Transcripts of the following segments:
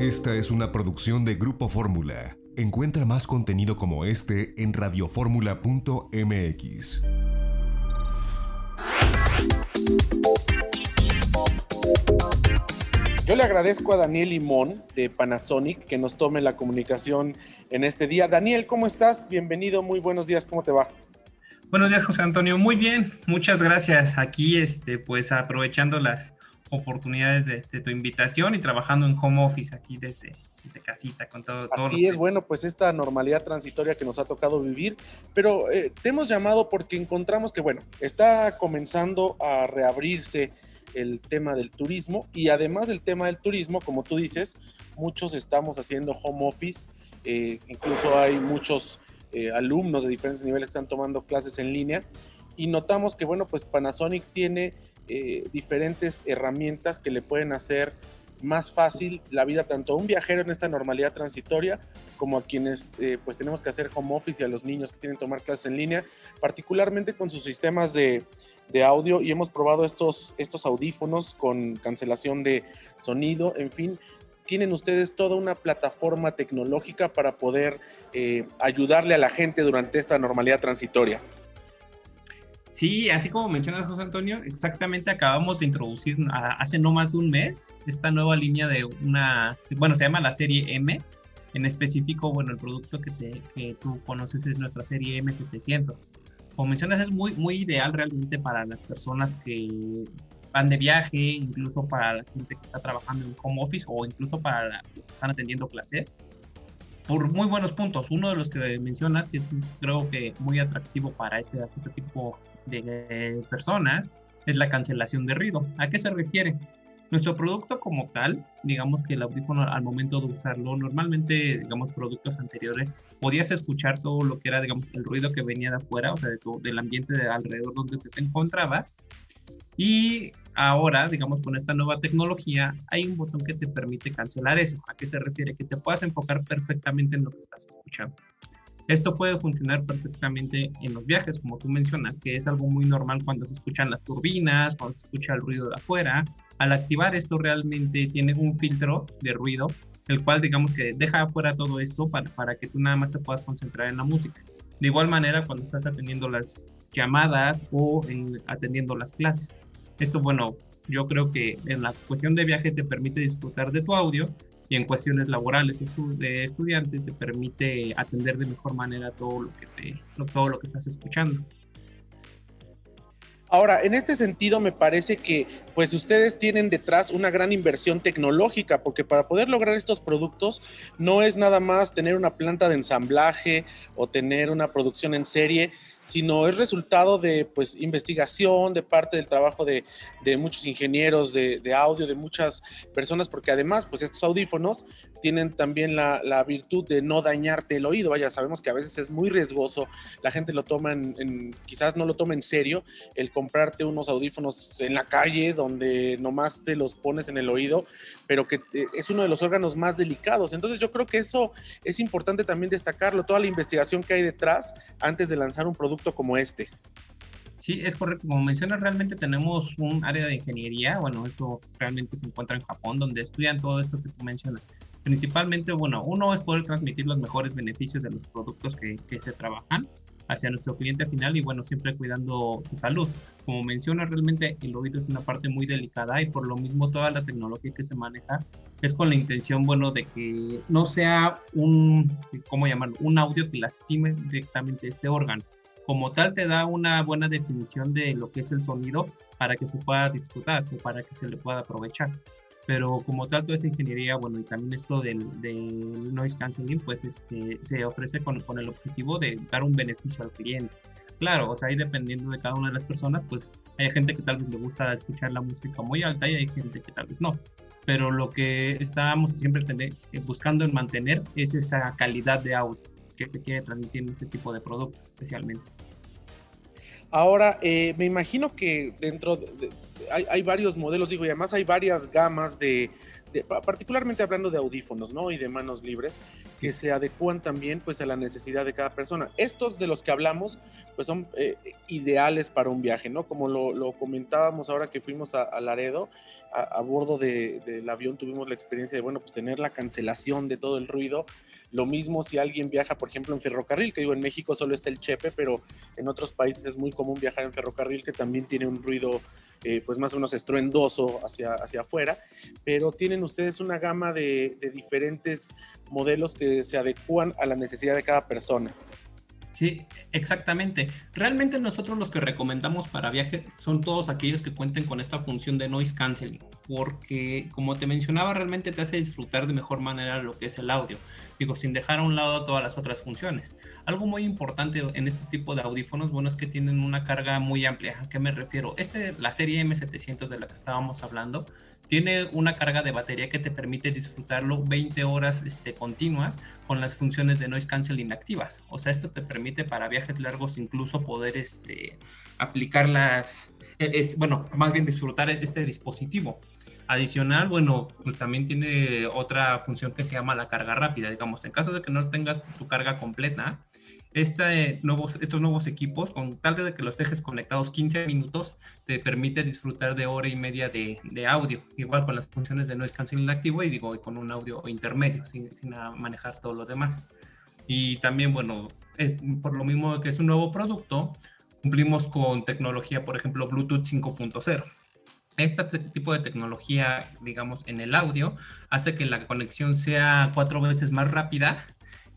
Esta es una producción de Grupo Fórmula. Encuentra más contenido como este en radioformula.mx. Yo le agradezco a Daniel Limón de Panasonic que nos tome la comunicación en este día. Daniel, ¿cómo estás? Bienvenido, muy buenos días, ¿cómo te va? Buenos días, José Antonio. Muy bien, muchas gracias. Aquí, este, pues aprovechando las oportunidades de, tu invitación y trabajando en home office aquí desde, casita con todo. Así es, bueno, pues esta normalidad transitoria que nos ha tocado vivir, pero eh, te hemos llamado porque encontramos que, bueno, está comenzando a reabrirse el tema del turismo y además del tema del turismo, como tú dices, muchos estamos haciendo home office, eh, incluso hay muchos eh, alumnos de diferentes niveles que están tomando clases en línea y notamos que, bueno, pues Panasonic tiene eh, diferentes herramientas que le pueden hacer más fácil la vida tanto a un viajero en esta normalidad transitoria como a quienes pues tenemos que hacer home office y a los niños que tienen que tomar clases en línea, particularmente con sus sistemas de, de audio y hemos probado estos, estos audífonos con cancelación de sonido, en fin, tienen ustedes toda una plataforma tecnológica para poder eh, ayudarle a la gente durante esta normalidad transitoria. Sí, así como mencionas José Antonio, exactamente acabamos de introducir hace no más de un mes esta nueva línea de una, bueno, se llama la serie M. En específico, bueno, el producto que, te, que tú conoces es nuestra serie M700 como mencionas, es muy, muy ideal realmente para las personas que van de viaje, incluso para la gente que está trabajando en home office o incluso para los que están atendiendo clases, por muy buenos puntos. Uno de los que mencionas, que es creo que muy atractivo para este, este tipo de personas, es la cancelación de ruido. ¿A qué se refiere? Nuestro producto como tal, digamos que el audífono al momento de usarlo, normalmente, digamos, productos anteriores, podías escuchar todo lo que era, digamos, el ruido que venía de afuera, o sea, de del ambiente de alrededor donde te encontrabas. Y ahora, digamos, con esta nueva tecnología, hay un botón que te permite cancelar eso. ¿A qué se refiere? Que te puedas enfocar perfectamente en lo que estás escuchando. Esto puede funcionar perfectamente en los viajes, como tú mencionas, que es algo muy normal cuando se escuchan las turbinas, cuando se escucha el ruido de afuera. Al activar esto realmente tiene un filtro de ruido, el cual digamos que deja afuera todo esto para, para que tú nada más te puedas concentrar en la música. De igual manera cuando estás atendiendo las llamadas o en, atendiendo las clases. Esto, bueno, yo creo que en la cuestión de viaje te permite disfrutar de tu audio y en cuestiones laborales de estudiantes te permite atender de mejor manera todo lo que te, todo lo que estás escuchando. Ahora, en este sentido, me parece que pues ustedes tienen detrás una gran inversión tecnológica, porque para poder lograr estos productos no es nada más tener una planta de ensamblaje o tener una producción en serie, sino es resultado de pues investigación, de parte del trabajo de, muchos ingenieros de, audio, de muchas personas, porque además pues estos audífonos tienen también la, virtud de no dañarte el oído, vaya, sabemos que a veces es muy riesgoso, la gente lo toma en, quizás no lo toma en serio, el comprarte unos audífonos en la calle donde nomás te los pones en el oído, pero que eh, es uno de los órganos más delicados. Entonces yo creo que eso es importante también destacarlo, toda la investigación que hay detrás antes de lanzar un producto como este. Sí, es correcto. Como mencionas, realmente tenemos un área de ingeniería. Bueno, esto realmente se encuentra en Japón, donde estudian todo esto que tú mencionas. Principalmente, bueno, uno es poder transmitir los mejores beneficios de los productos que, que se trabajan hacia nuestro cliente final y bueno, siempre cuidando su salud. Como menciona, realmente el oído es una parte muy delicada y por lo mismo toda la tecnología que se maneja es con la intención, bueno, de que no sea un, ¿cómo llamarlo? Un audio que lastime directamente este órgano. Como tal, te da una buena definición de lo que es el sonido para que se pueda disfrutar o para que se le pueda aprovechar pero como tal toda esa ingeniería, bueno, y también esto del, del noise cancelling, pues este, se ofrece con, con, el objetivo de dar un beneficio al cliente. Claro, o sea, ahí dependiendo de cada una de las personas, pues hay gente que tal vez le gusta escuchar la música muy alta y hay gente que tal vez no. Pero lo que estábamos siempre tener, eh, buscando en mantener es esa calidad de audio que se quiere transmitir en este tipo de productos, especialmente. Ahora, eh, me imagino que dentro de, hay, varios modelos, digo, y además hay varias gamas de, particularmente hablando de audífonos, ¿no? Y de manos libres, que se adecúan también, pues, a la necesidad de cada persona. Estos de los que hablamos, pues, son eh, ideales para un viaje, ¿no? Como lo, comentábamos ahora que fuimos a, Laredo, a, bordo del avión tuvimos la experiencia de, bueno, pues tener la cancelación de todo el ruido. Lo mismo si alguien viaja, por ejemplo, en ferrocarril, que digo, en México solo está el chepe, pero en otros países es muy común viajar en ferrocarril que también tiene un ruido eh, pues más o menos estruendoso hacia, hacia afuera, pero tienen ustedes una gama de, de diferentes modelos que se adecúan a la necesidad de cada persona. Sí, exactamente. Realmente nosotros los que recomendamos para viaje son todos aquellos que cuenten con esta función de noise canceling, porque como te mencionaba, realmente te hace disfrutar de mejor manera lo que es el audio, digo, sin dejar a un lado todas las otras funciones. Algo muy importante en este tipo de audífonos, bueno, es que tienen una carga muy amplia. ¿A qué me refiero? Este, la serie M700 de la que estábamos hablando, tiene una carga de batería que te permite disfrutarlo 20 horas este, continuas con las funciones de noise canceling activas. O sea, esto te permite para viajes largos incluso poder este, aplicar las, e, es, bueno, más bien disfrutar este dispositivo. Adicional, bueno, pues también tiene otra función que se llama la carga rápida. Digamos, en caso de que no tengas tu carga completa, este, nuevos, estos nuevos equipos, con tal de que los dejes conectados 15 minutos, te permite disfrutar de hora y media de, de audio, igual con las funciones de noise canceling activo y digo, con un audio intermedio, sin, sin manejar todo lo demás. Y también, bueno, es por lo mismo que es un nuevo producto, cumplimos con tecnología, por ejemplo, Bluetooth 5.0. Este tipo de tecnología, digamos, en el audio, hace que la conexión sea cuatro veces más rápida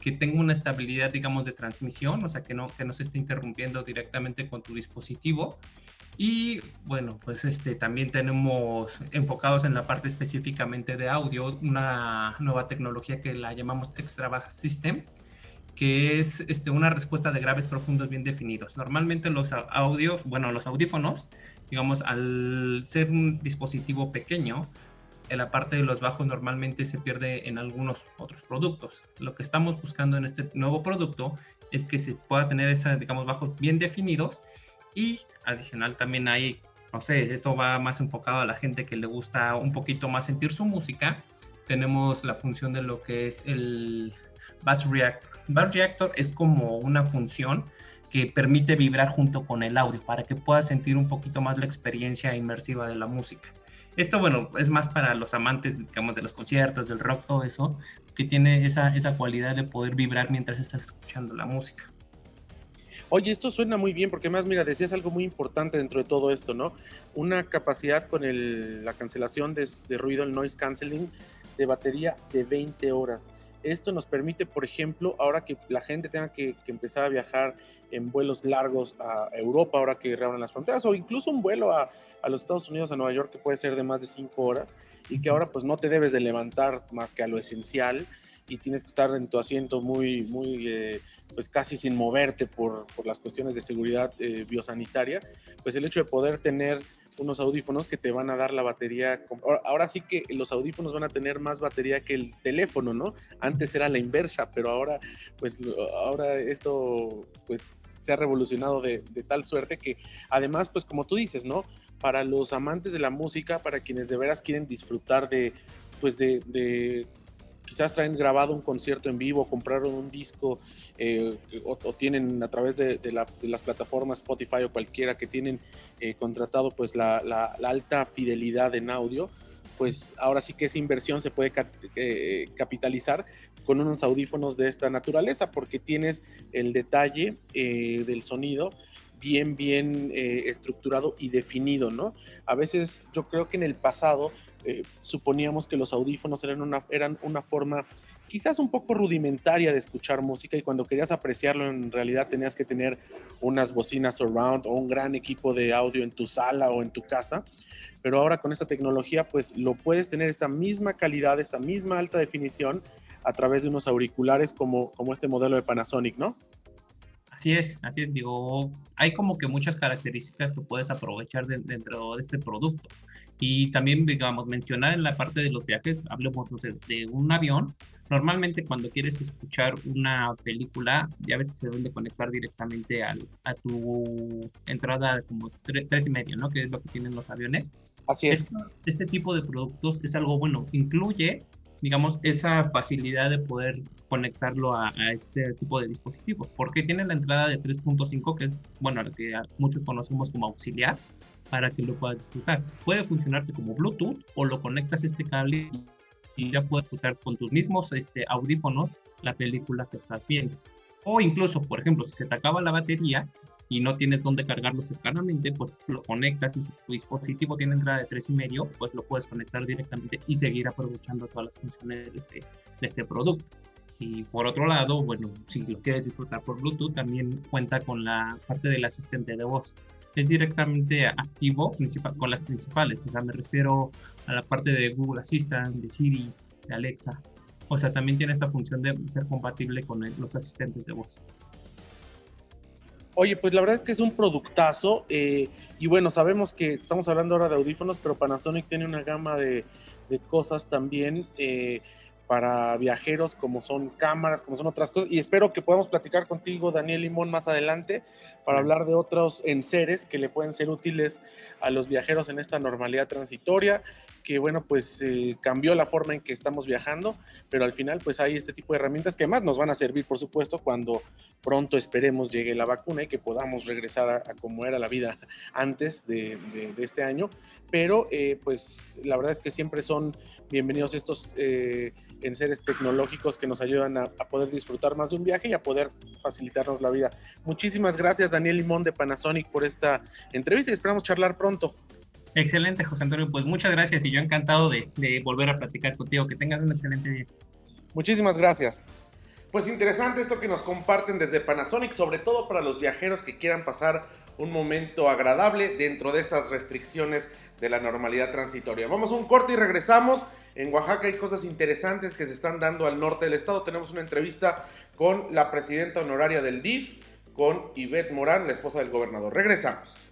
que tenga una estabilidad, digamos, de transmisión, o sea, que no, que no se esté interrumpiendo directamente con tu dispositivo. Y bueno, pues este, también tenemos enfocados en la parte específicamente de audio una nueva tecnología que la llamamos Extra Bass System, que es este, una respuesta de graves profundos bien definidos. Normalmente los audios, bueno, los audífonos, digamos, al ser un dispositivo pequeño, la parte de los bajos normalmente se pierde en algunos otros productos. Lo que estamos buscando en este nuevo producto es que se pueda tener esos, digamos, bajos bien definidos y adicional también hay, no sé, esto va más enfocado a la gente que le gusta un poquito más sentir su música. Tenemos la función de lo que es el Bass Reactor. Bass Reactor es como una función que permite vibrar junto con el audio para que puedas sentir un poquito más la experiencia inmersiva de la música. Esto, bueno, es más para los amantes, digamos, de los conciertos, del rock, todo eso, que tiene esa, esa cualidad de poder vibrar mientras estás escuchando la música. Oye, esto suena muy bien porque más, mira, decías algo muy importante dentro de todo esto, ¿no? Una capacidad con la cancelación de, ruido, el noise canceling de batería de 20 horas. Esto nos permite, por ejemplo, ahora que la gente tenga que, empezar a viajar en vuelos largos a Europa, ahora que reabran las fronteras, o incluso un vuelo a, los Estados Unidos, a Nueva York, que puede ser de más de cinco horas y que ahora pues no te debes de levantar más que a lo esencial y tienes que estar en tu asiento muy, muy, eh, pues casi sin moverte por, por, las cuestiones de seguridad eh, biosanitaria, pues el hecho de poder tener unos audífonos que te van a dar la batería. Ahora sí que los audífonos van a tener más batería que el teléfono, ¿no? Antes era la inversa, pero ahora, pues, ahora esto, pues, se ha revolucionado de, de, tal suerte que además, pues como tú dices, ¿no? para los amantes de la música, para quienes de veras quieren disfrutar de, pues de, quizás traen grabado un concierto en vivo, compraron un disco eh, o, tienen a través de, las plataformas Spotify o cualquiera que tienen eh, contratado pues la, alta fidelidad en audio, pues ahora sí que esa inversión se puede eh, capitalizar con unos audífonos de esta naturaleza porque tienes el detalle del sonido bien, bien eh, estructurado y definido, ¿no? A veces yo creo que en el pasado eh, suponíamos que los audífonos eran una, eran una forma quizás un poco rudimentaria de escuchar música y cuando querías apreciarlo en realidad tenías que tener unas bocinas surround o un gran equipo de audio en tu sala o en tu casa. Pero ahora con esta tecnología pues lo puedes tener esta misma calidad, esta misma alta definición a través de unos auriculares como, como este modelo de Panasonic, ¿no? Así es, así es, digo, hay como que muchas características que puedes aprovechar dentro de este producto. Y también, digamos, mencionar en la parte de los viajes, hablemos de un avión. Normalmente cuando quieres escuchar una película, ya ves que se deben de conectar directamente al, a tu entrada como tres y medio, ¿no? Que es lo que tienen los aviones. Así es. Este, este tipo de productos es algo bueno. Incluye digamos, esa facilidad de poder conectarlo a, este tipo de dispositivos, porque tiene la entrada de 3.5, que es, bueno, lo que muchos conocemos como auxiliar, para que lo puedas disfrutar. Puede funcionarte como Bluetooth o lo conectas a este cable y ya puedes disfrutar con tus mismos este, audífonos la película que estás viendo. O incluso, por ejemplo, si se te acaba la batería y no tienes dónde cargarlo cercanamente, pues lo conectas y si tu dispositivo tiene entrada de 3.5, pues lo puedes conectar directamente y seguir aprovechando todas las funciones de este, de este producto. Y por otro lado, bueno, si lo quieres disfrutar por Bluetooth, también cuenta con la parte del asistente de voz. Es directamente activo con las principales, o sea, me refiero a la parte de Google Assistant, de Siri, de Alexa. O sea, también tiene esta función de ser compatible con los asistentes de voz. Oye, pues la verdad es que es un productazo. Eh, y bueno, sabemos que estamos hablando ahora de audífonos, pero Panasonic tiene una gama de, de cosas también. Eh, para viajeros, como son cámaras, como son otras cosas. Y espero que podamos platicar contigo, Daniel Limón, más adelante para hablar de otros enseres que le pueden ser útiles a los viajeros en esta normalidad transitoria, que bueno, pues eh, cambió la forma en que estamos viajando, pero al final pues hay este tipo de herramientas que más nos van a servir, por supuesto, cuando pronto esperemos llegue la vacuna y que podamos regresar a, como era la vida antes de, este año. Pero eh, pues la verdad es que siempre son bienvenidos estos eh, en seres tecnológicos que nos ayudan a, poder disfrutar más de un viaje y a poder facilitarnos la vida. Muchísimas gracias Daniel Limón de Panasonic por esta entrevista y esperamos charlar pronto. Excelente, José Antonio. Pues muchas gracias y yo encantado de, volver a platicar contigo. Que tengas un excelente día. Muchísimas gracias. Pues interesante esto que nos comparten desde Panasonic, sobre todo para los viajeros que quieran pasar un momento agradable dentro de estas restricciones de la normalidad transitoria. Vamos a un corte y regresamos. En Oaxaca hay cosas interesantes que se están dando al norte del estado. Tenemos una entrevista con la presidenta honoraria del DIF, con Ivette Morán, la esposa del gobernador. Regresamos.